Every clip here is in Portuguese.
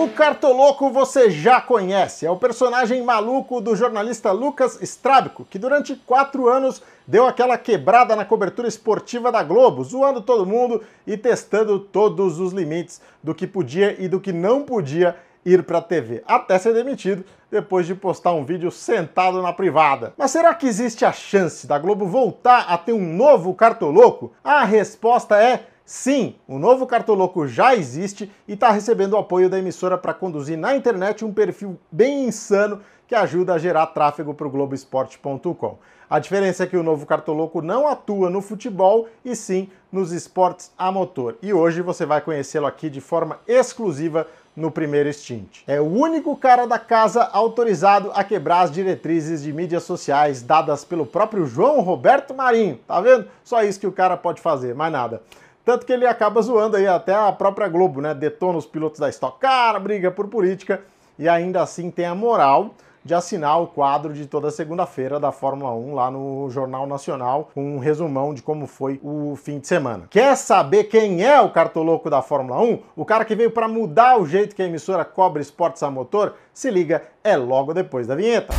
O Cartoloco você já conhece, é o personagem maluco do jornalista Lucas Strábico, que durante quatro anos deu aquela quebrada na cobertura esportiva da Globo, zoando todo mundo e testando todos os limites do que podia e do que não podia ir para a TV, até ser demitido depois de postar um vídeo sentado na privada. Mas será que existe a chance da Globo voltar a ter um novo Cartoloco? A resposta é Sim, o novo Cartoloco já existe e está recebendo o apoio da emissora para conduzir na internet um perfil bem insano que ajuda a gerar tráfego para o Globoesporte.com. A diferença é que o novo Cartoloco não atua no futebol e sim nos esportes a motor. E hoje você vai conhecê-lo aqui de forma exclusiva no primeiro stint. É o único cara da casa autorizado a quebrar as diretrizes de mídias sociais dadas pelo próprio João Roberto Marinho. Tá vendo? Só isso que o cara pode fazer, mais nada. Tanto que ele acaba zoando aí até a própria Globo, né? Detona os pilotos da Stock Car, briga por política e ainda assim tem a moral de assinar o quadro de toda segunda-feira da Fórmula 1 lá no Jornal Nacional, com um resumão de como foi o fim de semana. Quer saber quem é o cartoloco da Fórmula 1? O cara que veio para mudar o jeito que a emissora cobre esportes a motor? Se liga, é logo depois da vinheta.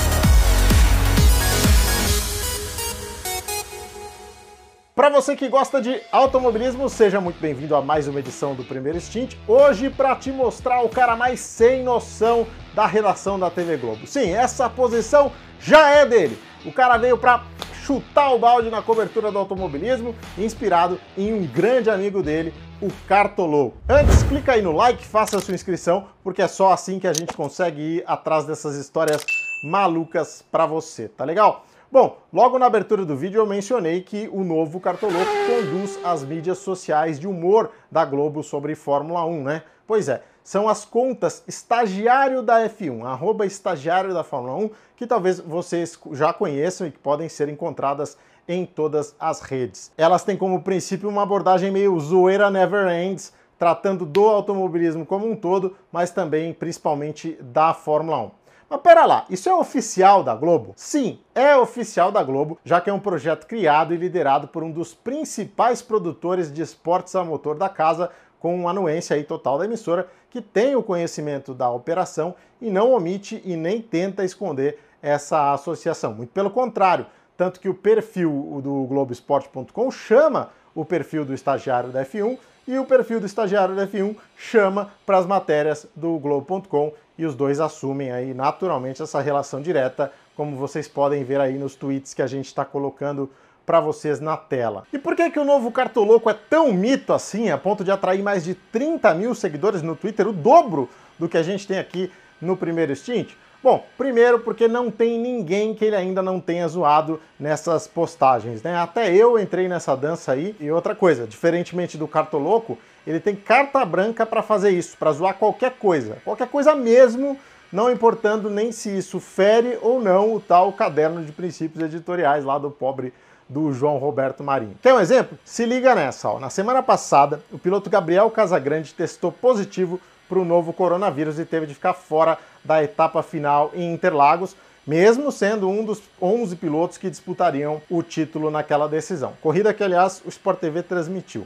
Para você que gosta de automobilismo, seja muito bem-vindo a mais uma edição do Primeiro Stint. Hoje para te mostrar o cara mais sem noção da redação da TV Globo. Sim, essa posição já é dele. O cara veio para chutar o balde na cobertura do automobilismo, inspirado em um grande amigo dele, o Cartolou. Antes, clica aí no like, faça a sua inscrição, porque é só assim que a gente consegue ir atrás dessas histórias malucas para você, tá legal? Bom, logo na abertura do vídeo eu mencionei que o novo Cartoloco conduz as mídias sociais de humor da Globo sobre Fórmula 1, né? Pois é, são as contas estagiário da F1, arroba estagiário da Fórmula 1, que talvez vocês já conheçam e que podem ser encontradas em todas as redes. Elas têm como princípio uma abordagem meio zoeira never ends, tratando do automobilismo como um todo, mas também principalmente da Fórmula 1. Mas pera lá, isso é oficial da Globo? Sim, é oficial da Globo, já que é um projeto criado e liderado por um dos principais produtores de esportes a motor da casa, com anuência aí total da emissora, que tem o conhecimento da operação e não omite e nem tenta esconder essa associação. Muito pelo contrário, tanto que o perfil do Globoesporte.com chama o perfil do estagiário da F1 e o perfil do estagiário da F1 chama para as matérias do Globo.com e os dois assumem aí naturalmente essa relação direta, como vocês podem ver aí nos tweets que a gente está colocando para vocês na tela. E por que, que o novo Cartoloco é tão mito assim, a ponto de atrair mais de 30 mil seguidores no Twitter, o dobro do que a gente tem aqui no primeiro stint? Bom, primeiro porque não tem ninguém que ele ainda não tenha zoado nessas postagens, né? Até eu entrei nessa dança aí. E outra coisa, diferentemente do Cartoloco, ele tem carta branca para fazer isso, para zoar qualquer coisa, qualquer coisa mesmo, não importando nem se isso fere ou não o tal caderno de princípios editoriais lá do pobre do João Roberto Marinho. Quer um exemplo? Se liga nessa, ó. Na semana passada, o piloto Gabriel Casagrande testou positivo para o novo coronavírus e teve de ficar fora da etapa final em Interlagos, mesmo sendo um dos 11 pilotos que disputariam o título naquela decisão. Corrida que, aliás, o Sport TV transmitiu.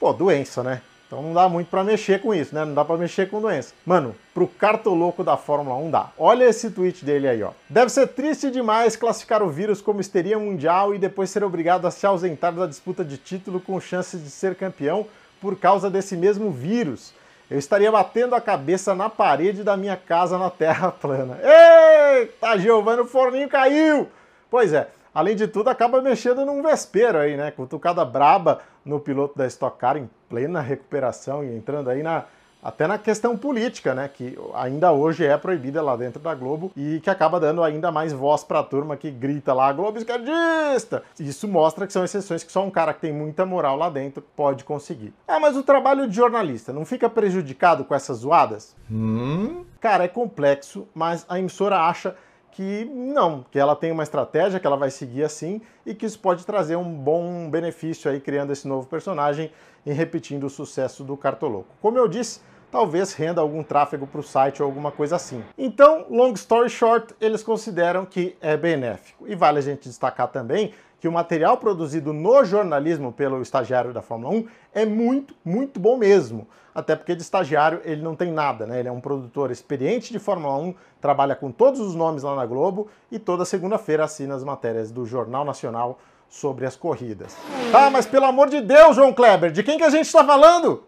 Pô, doença, né? Então não dá muito para mexer com isso, né? Não dá para mexer com doença. Mano, pro cartoloco da Fórmula 1 dá. Olha esse tweet dele aí, ó. Deve ser triste demais classificar o vírus como histeria mundial e depois ser obrigado a se ausentar da disputa de título com chances de ser campeão por causa desse mesmo vírus eu estaria batendo a cabeça na parede da minha casa na terra plana. Eita, Giovanni, o forninho caiu! Pois é, além de tudo, acaba mexendo num vespeiro aí, né? Cutucada braba no piloto da Stock Car em plena recuperação e entrando aí na até na questão política, né, que ainda hoje é proibida lá dentro da Globo e que acaba dando ainda mais voz para a turma que grita lá Globo esquerdista. Isso mostra que são exceções que só um cara que tem muita moral lá dentro pode conseguir. Ah, mas o trabalho de jornalista não fica prejudicado com essas zoadas? Hum? Cara, é complexo, mas a emissora acha que não, que ela tem uma estratégia que ela vai seguir assim e que isso pode trazer um bom benefício aí criando esse novo personagem e repetindo o sucesso do Cartoloco. Como eu disse, talvez renda algum tráfego para o site ou alguma coisa assim. Então, long story short, eles consideram que é benéfico. E vale a gente destacar também que o material produzido no jornalismo pelo estagiário da Fórmula 1 é muito, muito bom mesmo. Até porque de estagiário ele não tem nada, né? Ele é um produtor experiente de Fórmula 1, trabalha com todos os nomes lá na Globo e toda segunda-feira assina as matérias do Jornal Nacional sobre as corridas. Tá, mas pelo amor de Deus, João Kleber, de quem que a gente está falando?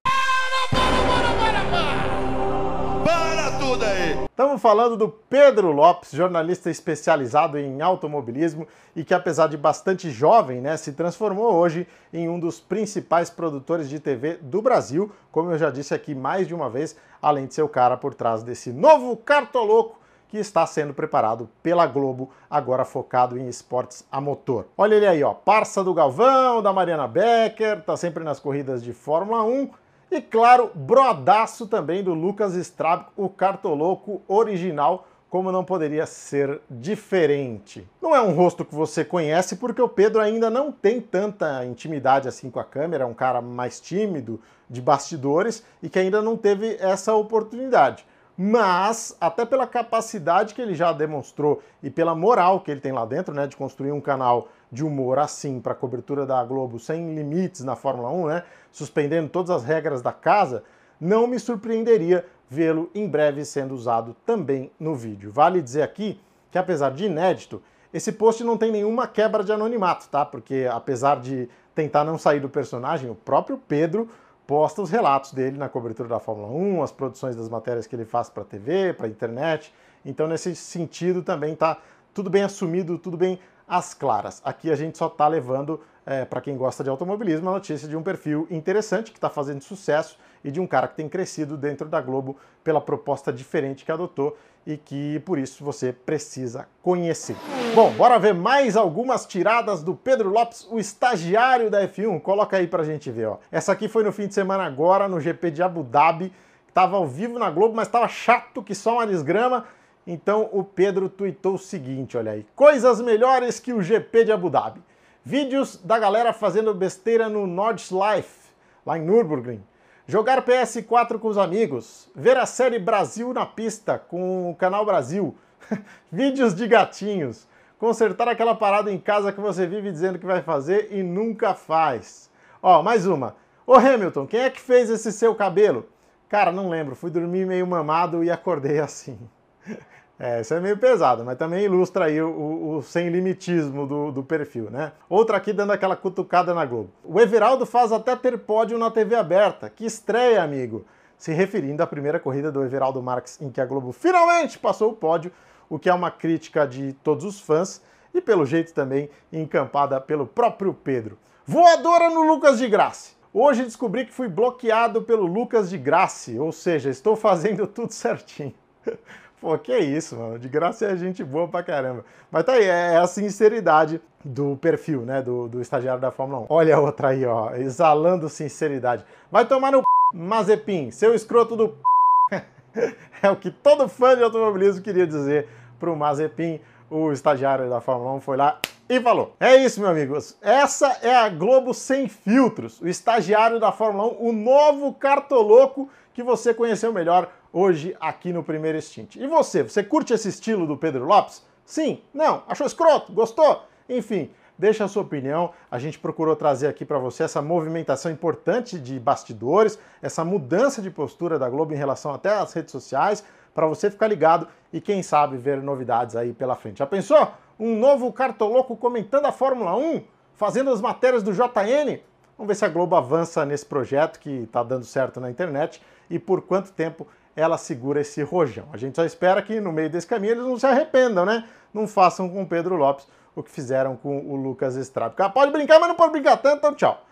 Estamos falando do Pedro Lopes, jornalista especializado em automobilismo e que, apesar de bastante jovem, né, se transformou hoje em um dos principais produtores de TV do Brasil, como eu já disse aqui mais de uma vez, além de ser o cara por trás desse novo cartoloco que está sendo preparado pela Globo, agora focado em esportes a motor. Olha ele aí, ó, parça do Galvão, da Mariana Becker, tá sempre nas corridas de Fórmula 1 e claro, brodaço também do Lucas Strab, o cartoloco original, como não poderia ser diferente. Não é um rosto que você conhece porque o Pedro ainda não tem tanta intimidade assim com a câmera, é um cara mais tímido, de bastidores e que ainda não teve essa oportunidade mas até pela capacidade que ele já demonstrou e pela moral que ele tem lá dentro, né, de construir um canal de humor assim para cobertura da Globo sem limites na Fórmula 1, né, suspendendo todas as regras da casa, não me surpreenderia vê-lo em breve sendo usado também no vídeo. Vale dizer aqui que apesar de inédito, esse post não tem nenhuma quebra de anonimato, tá? Porque apesar de tentar não sair do personagem, o próprio Pedro posta os relatos dele na cobertura da Fórmula 1, as produções das matérias que ele faz para TV, para internet. Então, nesse sentido, também está tudo bem assumido, tudo bem às claras. Aqui a gente só está levando, é, para quem gosta de automobilismo, a notícia de um perfil interessante que está fazendo sucesso e de um cara que tem crescido dentro da Globo pela proposta diferente que adotou e que por isso você precisa conhecer. Bom, bora ver mais algumas tiradas do Pedro Lopes, o estagiário da F1. Coloca aí pra gente ver, ó. Essa aqui foi no fim de semana agora no GP de Abu Dhabi, estava ao vivo na Globo, mas estava chato que só uma desgrama. Então o Pedro tweetou o seguinte, olha aí: coisas melhores que o GP de Abu Dhabi. Vídeos da galera fazendo besteira no Nordschleife, lá em Nürburgring Jogar PS4 com os amigos, ver a série Brasil na pista com o canal Brasil, vídeos de gatinhos, consertar aquela parada em casa que você vive dizendo que vai fazer e nunca faz. Ó, mais uma. Ô Hamilton, quem é que fez esse seu cabelo? Cara, não lembro, fui dormir meio mamado e acordei assim. É, isso é meio pesado, mas também ilustra aí o, o, o sem limitismo do, do, perfil, né? Outra aqui dando aquela cutucada na Globo. O Everaldo faz até ter pódio na TV aberta. Que estreia, amigo! Se referindo à primeira corrida do Everaldo Marques, em que a Globo finalmente passou o pódio, o que é uma crítica de todos os fãs e, pelo jeito, também encampada pelo próprio Pedro. Voadora no Lucas de Graça. Hoje descobri que fui bloqueado pelo Lucas de Graça, ou seja, estou fazendo tudo certinho. Pô, que isso, mano. De graça é gente boa pra caramba. Mas tá aí, é a sinceridade do perfil, né, do, do estagiário da Fórmula 1. Olha a outra aí, ó, exalando sinceridade. Vai tomar no p... Mazepin, seu escroto do p... É o que todo fã de automobilismo queria dizer pro Mazepin. O estagiário da Fórmula 1 foi lá e falou. É isso, meus amigos. Essa é a Globo sem filtros. O estagiário da Fórmula 1, o novo cartoloco que você conheceu melhor hoje aqui no Primeiro Extint. E você, você curte esse estilo do Pedro Lopes? Sim? Não? Achou escroto? Gostou? Enfim, deixa a sua opinião. A gente procurou trazer aqui para você essa movimentação importante de bastidores, essa mudança de postura da Globo em relação até às redes sociais, para você ficar ligado e quem sabe ver novidades aí pela frente. Já pensou? Um novo cartoloco comentando a Fórmula 1, fazendo as matérias do JN? Vamos ver se a Globo avança nesse projeto que está dando certo na internet e por quanto tempo ela segura esse rojão. A gente só espera que no meio desse caminho eles não se arrependam, né? Não façam com o Pedro Lopes o que fizeram com o Lucas Estrada. Ah, pode brincar, mas não pode brincar tanto, então tchau.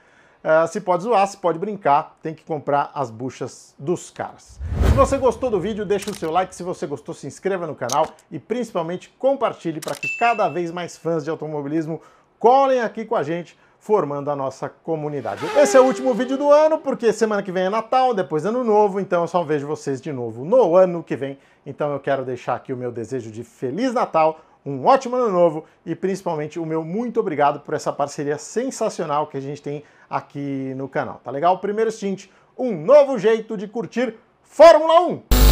Uh, se pode zoar, se pode brincar, tem que comprar as buchas dos caras. Se você gostou do vídeo, deixa o seu like. Se você gostou, se inscreva no canal e principalmente compartilhe para que cada vez mais fãs de automobilismo colhem aqui com a gente formando a nossa comunidade. Esse é o último vídeo do ano, porque semana que vem é Natal, depois Ano Novo, então eu só vejo vocês de novo no ano que vem. Então eu quero deixar aqui o meu desejo de Feliz Natal, um ótimo Ano Novo e principalmente o meu muito obrigado por essa parceria sensacional que a gente tem aqui no canal. Tá legal? Primeiro stint, um novo jeito de curtir Fórmula 1!